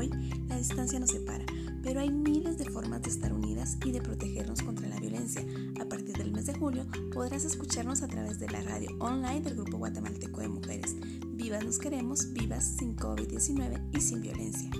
Hoy la distancia nos separa, pero hay miles de formas de estar unidas y de protegernos contra la violencia. A partir del mes de julio podrás escucharnos a través de la radio online del Grupo Guatemalteco de Mujeres. Vivas nos queremos, vivas sin COVID-19 y sin violencia.